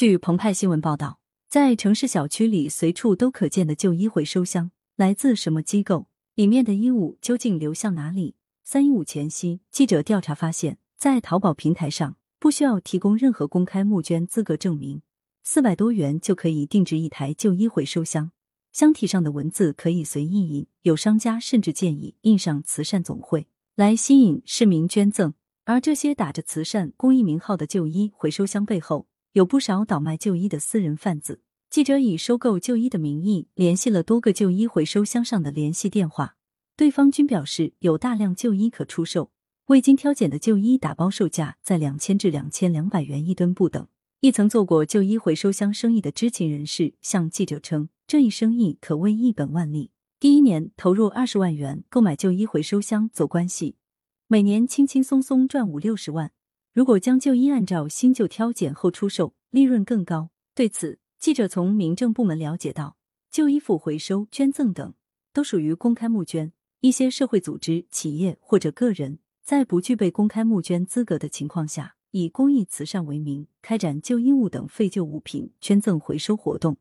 据澎湃新闻报道，在城市小区里随处都可见的旧衣回收箱，来自什么机构？里面的衣物究竟流向哪里？三一五前夕，记者调查发现，在淘宝平台上不需要提供任何公开募捐资格证明，四百多元就可以定制一台旧衣回收箱。箱体上的文字可以随意印，有商家甚至建议印上“慈善总会”来吸引市民捐赠。而这些打着慈善公益名号的旧衣回收箱背后，有不少倒卖旧衣的私人贩子。记者以收购旧衣的名义联系了多个旧衣回收箱上的联系电话，对方均表示有大量旧衣可出售，未经挑拣的旧衣打包售价在两千至两千两百元一吨不等。一曾做过旧衣回收箱生意的知情人士向记者称。这一生意可谓一本万利。第一年投入二十万元购买旧衣回收箱走关系，每年轻轻松松赚五六十万。如果将旧衣按照新旧挑拣后出售，利润更高。对此，记者从民政部门了解到，旧衣服回收、捐赠等都属于公开募捐。一些社会组织、企业或者个人，在不具备公开募捐资格的情况下，以公益慈善为名，开展旧衣物等废旧物品捐赠回收活动。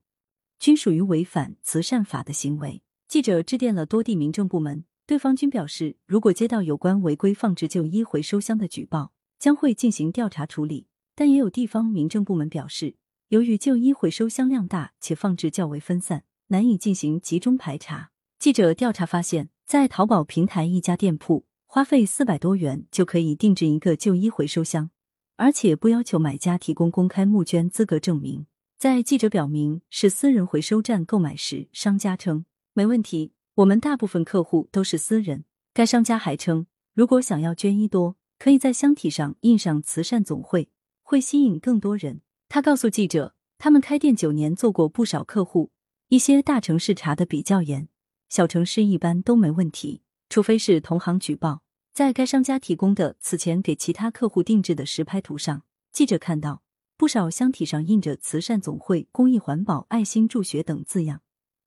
均属于违反慈善法的行为。记者致电了多地民政部门，对方均表示，如果接到有关违规放置旧衣回收箱的举报，将会进行调查处理。但也有地方民政部门表示，由于旧衣回收箱量大且放置较为分散，难以进行集中排查。记者调查发现，在淘宝平台一家店铺，花费四百多元就可以定制一个旧衣回收箱，而且不要求买家提供公开募捐资格证明。在记者表明是私人回收站购买时，商家称没问题，我们大部分客户都是私人。该商家还称，如果想要捐衣多，可以在箱体上印上“慈善总会”，会吸引更多人。他告诉记者，他们开店九年，做过不少客户，一些大城市查的比较严，小城市一般都没问题，除非是同行举报。在该商家提供的此前给其他客户定制的实拍图上，记者看到。不少箱体上印着“慈善总会”“公益环保”“爱心助学”等字样，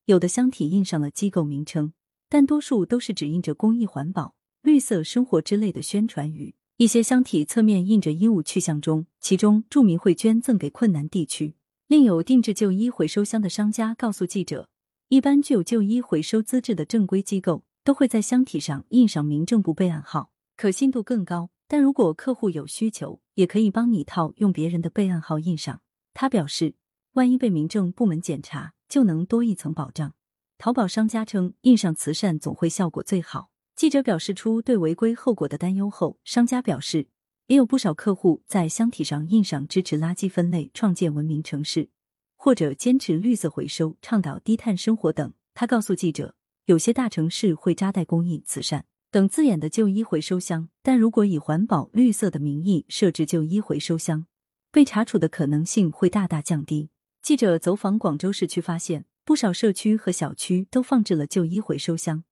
有的箱体印上了机构名称，但多数都是只印着“公益环保”“绿色生活”之类的宣传语。一些箱体侧面印着衣物去向中，其中注明会捐赠给困难地区。另有定制旧衣回收箱的商家告诉记者，一般具有旧衣回收资质的正规机构都会在箱体上印上民政部备案号，可信度更高。但如果客户有需求，也可以帮你套用别人的备案号印上。他表示，万一被民政部门检查，就能多一层保障。淘宝商家称，印上慈善总会效果最好。记者表示出对违规后果的担忧后，商家表示，也有不少客户在箱体上印上支持垃圾分类、创建文明城市，或者坚持绿色回收、倡导低碳生活等。他告诉记者，有些大城市会扎带公益、慈善。等字眼的旧衣回收箱，但如果以环保、绿色的名义设置旧衣回收箱，被查处的可能性会大大降低。记者走访广州市区，发现不少社区和小区都放置了旧衣回收箱，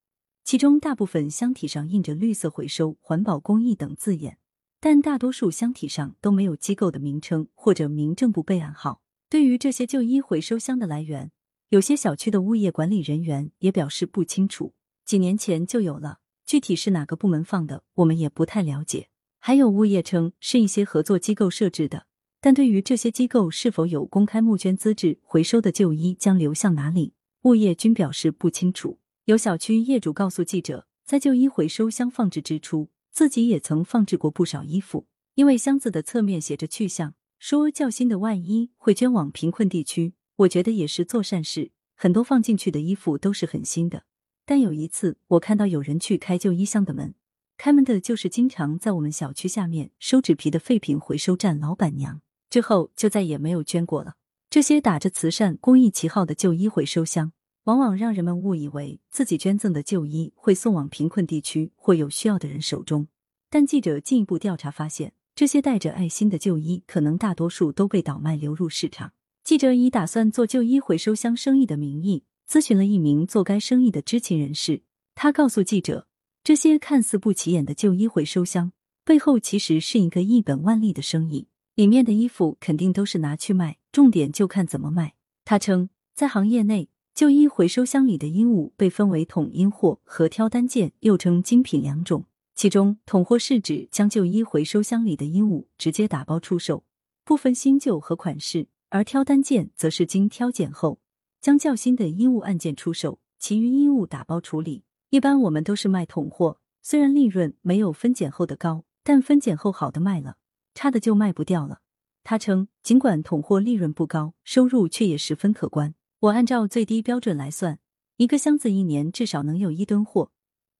其中大部分箱体上印着“绿色回收”“环保公益”等字眼，但大多数箱体上都没有机构的名称或者民政部备案号。对于这些旧衣回收箱的来源，有些小区的物业管理人员也表示不清楚，几年前就有了。具体是哪个部门放的，我们也不太了解。还有物业称是一些合作机构设置的，但对于这些机构是否有公开募捐资质，回收的旧衣将流向哪里，物业均表示不清楚。有小区业主告诉记者，在旧衣回收箱放置之初，自己也曾放置过不少衣服，因为箱子的侧面写着去向，说较新的外衣会捐往贫困地区。我觉得也是做善事，很多放进去的衣服都是很新的。但有一次，我看到有人去开旧衣箱的门，开门的就是经常在我们小区下面收纸皮的废品回收站老板娘。之后就再也没有捐过了。这些打着慈善公益旗号的旧衣回收箱，往往让人们误以为自己捐赠的旧衣会送往贫困地区或有需要的人手中。但记者进一步调查发现，这些带着爱心的旧衣，可能大多数都被倒卖流入市场。记者以打算做旧衣回收箱生意的名义。咨询了一名做该生意的知情人士，他告诉记者，这些看似不起眼的旧衣回收箱背后其实是一个一本万利的生意，里面的衣服肯定都是拿去卖，重点就看怎么卖。他称，在行业内，旧衣回收箱里的衣物被分为统阴货和挑单件，又称精品两种。其中，统货是指将旧衣回收箱里的衣物直接打包出售，不分新旧和款式，而挑单件则是经挑拣后，将较新的衣物按件出售，其余衣物打包处理。一般我们都是卖统货，虽然利润没有分拣后的高，但分拣后好的卖了，差的就卖不掉了。他称，尽管统货利润不高，收入却也十分可观。我按照最低标准来算，一个箱子一年至少能有一吨货。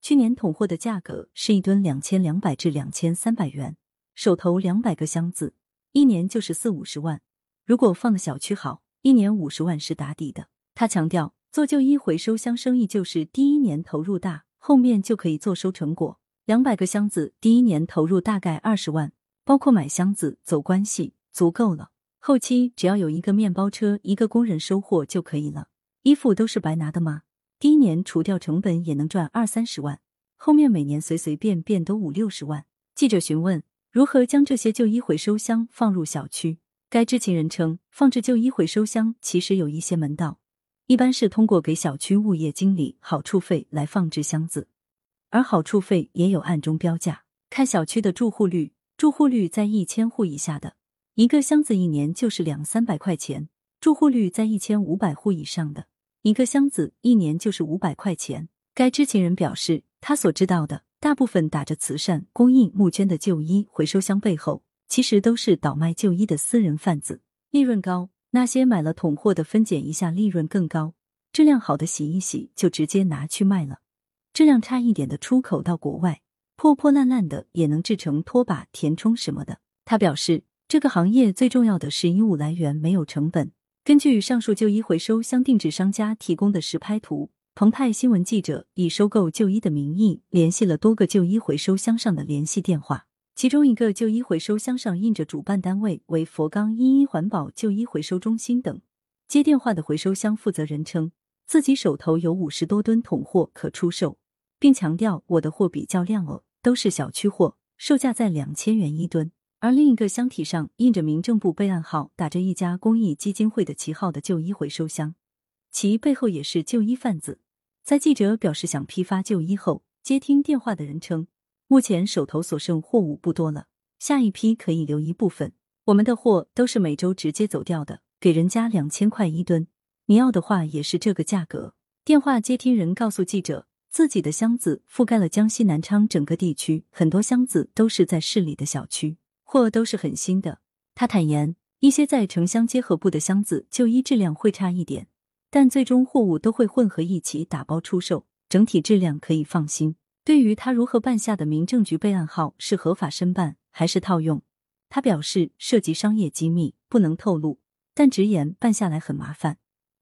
去年统货的价格是一吨两千两百至两千三百元，手头两百个箱子，一年就是四五十万。如果放的小区好，一年五十万是打底的。他强调，做旧衣回收箱生意就是第一年投入大，后面就可以坐收成果。两百个箱子，第一年投入大概二十万，包括买箱子、走关系，足够了。后期只要有一个面包车、一个工人收货就可以了。衣服都是白拿的吗？第一年除掉成本也能赚二三十万，后面每年随随便便都五六十万。记者询问如何将这些旧衣回收箱放入小区，该知情人称，放置旧衣回收箱其实有一些门道，一般是通过给小区物业经理好处费来放置箱子，而好处费也有暗中标价，看小区的住户率，住户率在一千户以下的，一个箱子一年就是两三百块钱；住户率在一千五百户以上的。一个箱子一年就是五百块钱。该知情人表示，他所知道的大部分打着慈善、公益、募捐的旧衣回收箱背后，其实都是倒卖旧衣的私人贩子，利润高。那些买了统货的分拣一下，利润更高。质量好的洗一洗就直接拿去卖了，质量差一点的出口到国外，破破烂烂的也能制成拖把、填充什么的。他表示，这个行业最重要的是衣物来源没有成本。根据上述旧衣回收箱定制商家提供的实拍图，澎湃新闻记者以收购旧衣的名义联系了多个旧衣回收箱上的联系电话，其中一个旧衣回收箱上印着主办单位为佛冈一一环保旧衣回收中心等。接电话的回收箱负责人称，自己手头有五十多吨桶货可出售，并强调我的货比较亮哦，都是小区货，售价在两千元一吨。而另一个箱体上印着民政部备案号、打着一家公益基金会的旗号的旧衣回收箱，其背后也是旧衣贩子。在记者表示想批发旧衣后，接听电话的人称，目前手头所剩货物不多了，下一批可以留一部分。我们的货都是每周直接走掉的，给人家两千块一吨，你要的话也是这个价格。电话接听人告诉记者，自己的箱子覆盖了江西南昌整个地区，很多箱子都是在市里的小区。货都是很新的，他坦言，一些在城乡结合部的箱子旧衣质量会差一点，但最终货物都会混合一起打包出售，整体质量可以放心。对于他如何办下的民政局备案号是合法申办还是套用，他表示涉及商业机密不能透露，但直言办下来很麻烦。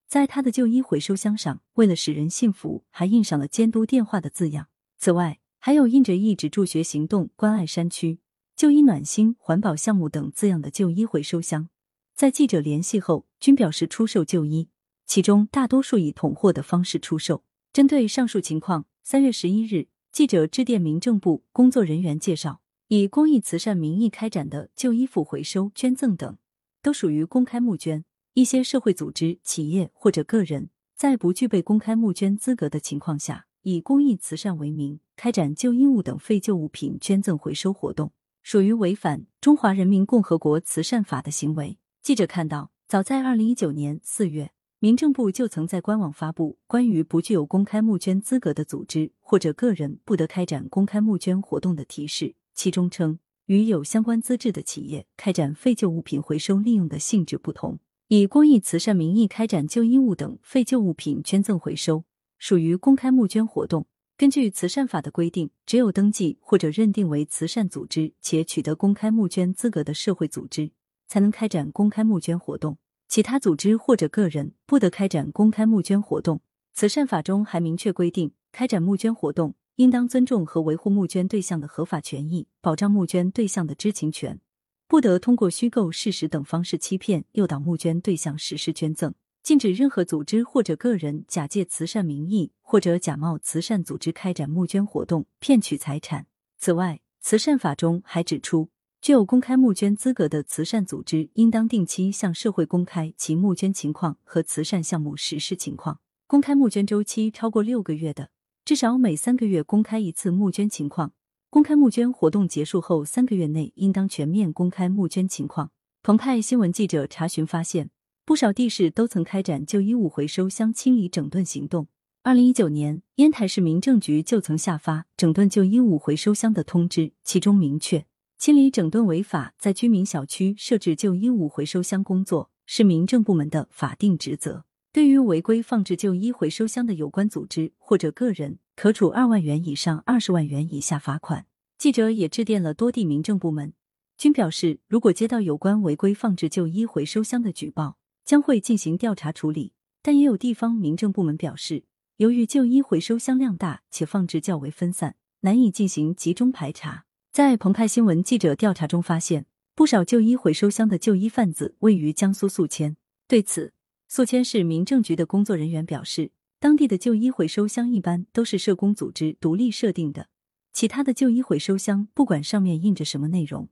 在他的旧衣回收箱上，为了使人信服，还印上了监督电话的字样。此外，还有印着“一直助学行动关爱山区”。旧衣暖心、环保项目等字样的旧衣回收箱，在记者联系后均表示出售旧衣，其中大多数以统货的方式出售。针对上述情况，三月十一日，记者致电民政部工作人员介绍，以公益慈善名义开展的旧衣服回收、捐赠等，都属于公开募捐。一些社会组织、企业或者个人，在不具备公开募捐资格的情况下，以公益慈善为名开展旧衣物等废旧物品捐赠回收活动。属于违反《中华人民共和国慈善法》的行为。记者看到，早在二零一九年四月，民政部就曾在官网发布关于不具有公开募捐资格的组织或者个人不得开展公开募捐活动的提示，其中称，与有相关资质的企业开展废旧物品回收利用的性质不同，以公益慈善名义开展旧衣物等废旧物品捐赠回收，属于公开募捐活动。根据慈善法的规定，只有登记或者认定为慈善组织且取得公开募捐资格的社会组织，才能开展公开募捐活动。其他组织或者个人不得开展公开募捐活动。慈善法中还明确规定，开展募捐活动应当尊重和维护募捐对象的合法权益，保障募捐对象的知情权，不得通过虚构事实等方式欺骗、诱导募捐对象实施捐赠。禁止任何组织或者个人假借慈善名义或者假冒慈善组织开展募捐活动，骗取财产。此外，慈善法中还指出，具有公开募捐资格的慈善组织，应当定期向社会公开其募捐情况和慈善项目实施情况。公开募捐周期超过六个月的，至少每三个月公开一次募捐情况。公开募捐活动结束后三个月内，应当全面公开募捐情况。澎湃新闻记者查询发现。不少地市都曾开展旧衣物回收箱清理整顿行动。二零一九年，烟台市民政局就曾下发整顿旧衣物回收箱的通知，其中明确，清理整顿违法，在居民小区设置旧衣物回收箱工作是民政部门的法定职责。对于违规放置旧衣回收箱的有关组织或者个人，可处二万元以上二十万元以下罚款。记者也致电了多地民政部门，均表示，如果接到有关违规放置旧衣回收箱的举报，将会进行调查处理。但也有地方民政部门表示，由于旧衣回收箱量大且放置较为分散，难以进行集中排查。在澎湃新闻记者调查中发现，不少旧衣回收箱的旧衣贩子位于江苏宿迁。对此，宿迁市民政局的工作人员表示，当地的旧衣回收箱一般都是社工组织独立设定的。其他的旧衣回收箱，不管上面印着什么内容，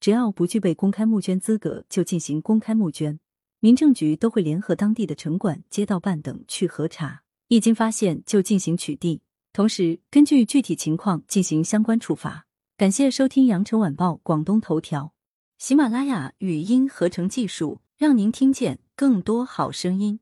只要不具备公开募捐资格，就进行公开募捐。民政局都会联合当地的城管、街道办等去核查，一经发现就进行取缔，同时根据具体情况进行相关处罚。感谢收听羊城晚报广东头条，喜马拉雅语音合成技术，让您听见更多好声音。